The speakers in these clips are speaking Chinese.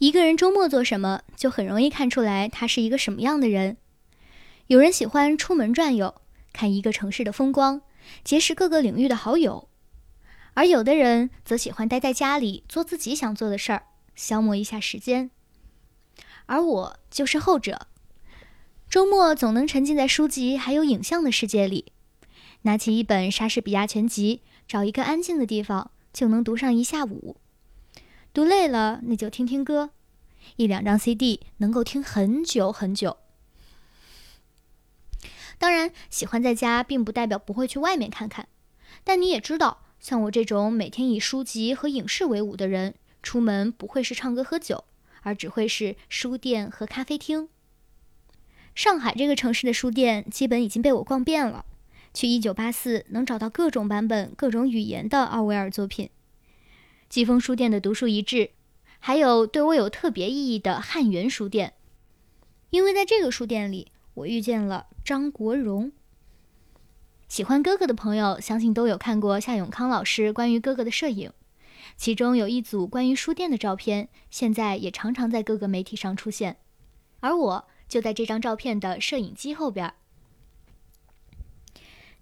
一个人周末做什么，就很容易看出来他是一个什么样的人。有人喜欢出门转悠，看一个城市的风光，结识各个领域的好友；而有的人则喜欢待在家里，做自己想做的事儿，消磨一下时间。而我就是后者，周末总能沉浸在书籍还有影像的世界里，拿起一本莎士比亚全集，找一个安静的地方，就能读上一下午。读累了，那就听听歌，一两张 CD 能够听很久很久。当然，喜欢在家并不代表不会去外面看看，但你也知道，像我这种每天以书籍和影视为伍的人，出门不会是唱歌喝酒，而只会是书店和咖啡厅。上海这个城市的书店基本已经被我逛遍了，去一九八四能找到各种版本、各种语言的奥威尔作品。季风书店的独树一帜，还有对我有特别意义的汉源书店，因为在这个书店里，我遇见了张国荣。喜欢哥哥的朋友，相信都有看过夏永康老师关于哥哥的摄影，其中有一组关于书店的照片，现在也常常在各个媒体上出现，而我就在这张照片的摄影机后边。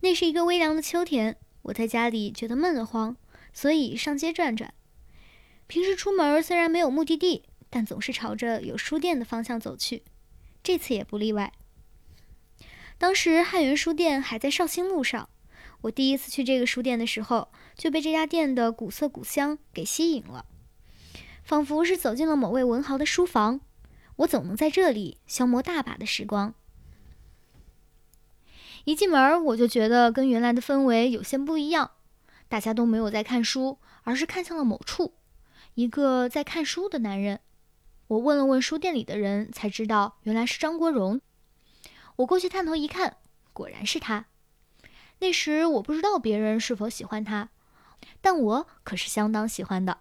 那是一个微凉的秋天，我在家里觉得闷得慌，所以上街转转。平时出门虽然没有目的地，但总是朝着有书店的方向走去，这次也不例外。当时汉源书店还在绍兴路上，我第一次去这个书店的时候，就被这家店的古色古香给吸引了，仿佛是走进了某位文豪的书房。我总能在这里消磨大把的时光。一进门，我就觉得跟原来的氛围有些不一样，大家都没有在看书，而是看向了某处。一个在看书的男人，我问了问书店里的人，才知道原来是张国荣。我过去探头一看，果然是他。那时我不知道别人是否喜欢他，但我可是相当喜欢的。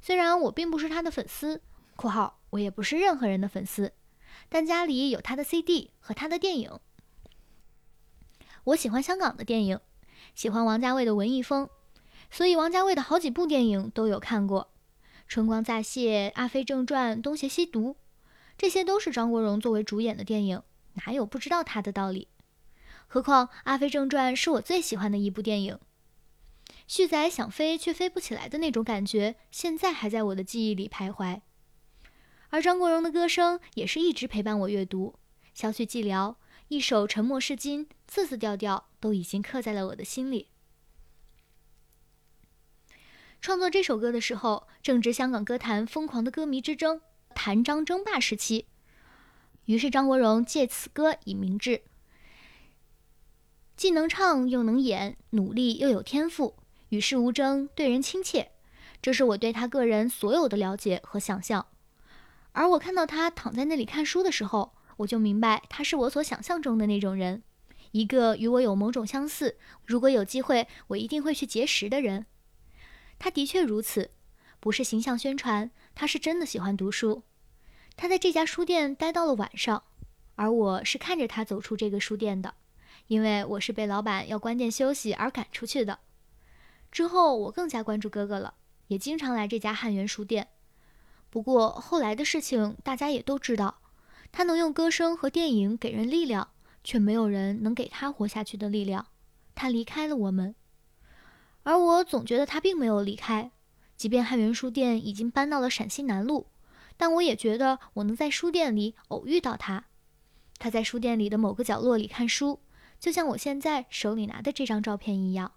虽然我并不是他的粉丝（括号我也不是任何人的粉丝），但家里有他的 CD 和他的电影。我喜欢香港的电影，喜欢王家卫的文艺风，所以王家卫的好几部电影都有看过。《春光乍泄》《阿飞正传》《东邪西毒》，这些都是张国荣作为主演的电影，哪有不知道他的道理？何况《阿飞正传》是我最喜欢的一部电影，旭仔想飞却飞不起来的那种感觉，现在还在我的记忆里徘徊。而张国荣的歌声也是一直陪伴我阅读，《小曲寂寥》一首《沉默是金》，字字调调都已经刻在了我的心里。创作这首歌的时候，正值香港歌坛疯狂的歌迷之争、谭张争霸时期，于是张国荣借此歌以明志：既能唱又能演，努力又有天赋，与世无争，对人亲切。这是我对他个人所有的了解和想象。而我看到他躺在那里看书的时候，我就明白他是我所想象中的那种人，一个与我有某种相似，如果有机会，我一定会去结识的人。他的确如此，不是形象宣传，他是真的喜欢读书。他在这家书店待到了晚上，而我是看着他走出这个书店的，因为我是被老板要关店休息而赶出去的。之后我更加关注哥哥了，也经常来这家汉源书店。不过后来的事情大家也都知道，他能用歌声和电影给人力量，却没有人能给他活下去的力量。他离开了我们。我总觉得他并没有离开，即便汉源书店已经搬到了陕西南路，但我也觉得我能在书店里偶遇到他。他在书店里的某个角落里看书，就像我现在手里拿的这张照片一样。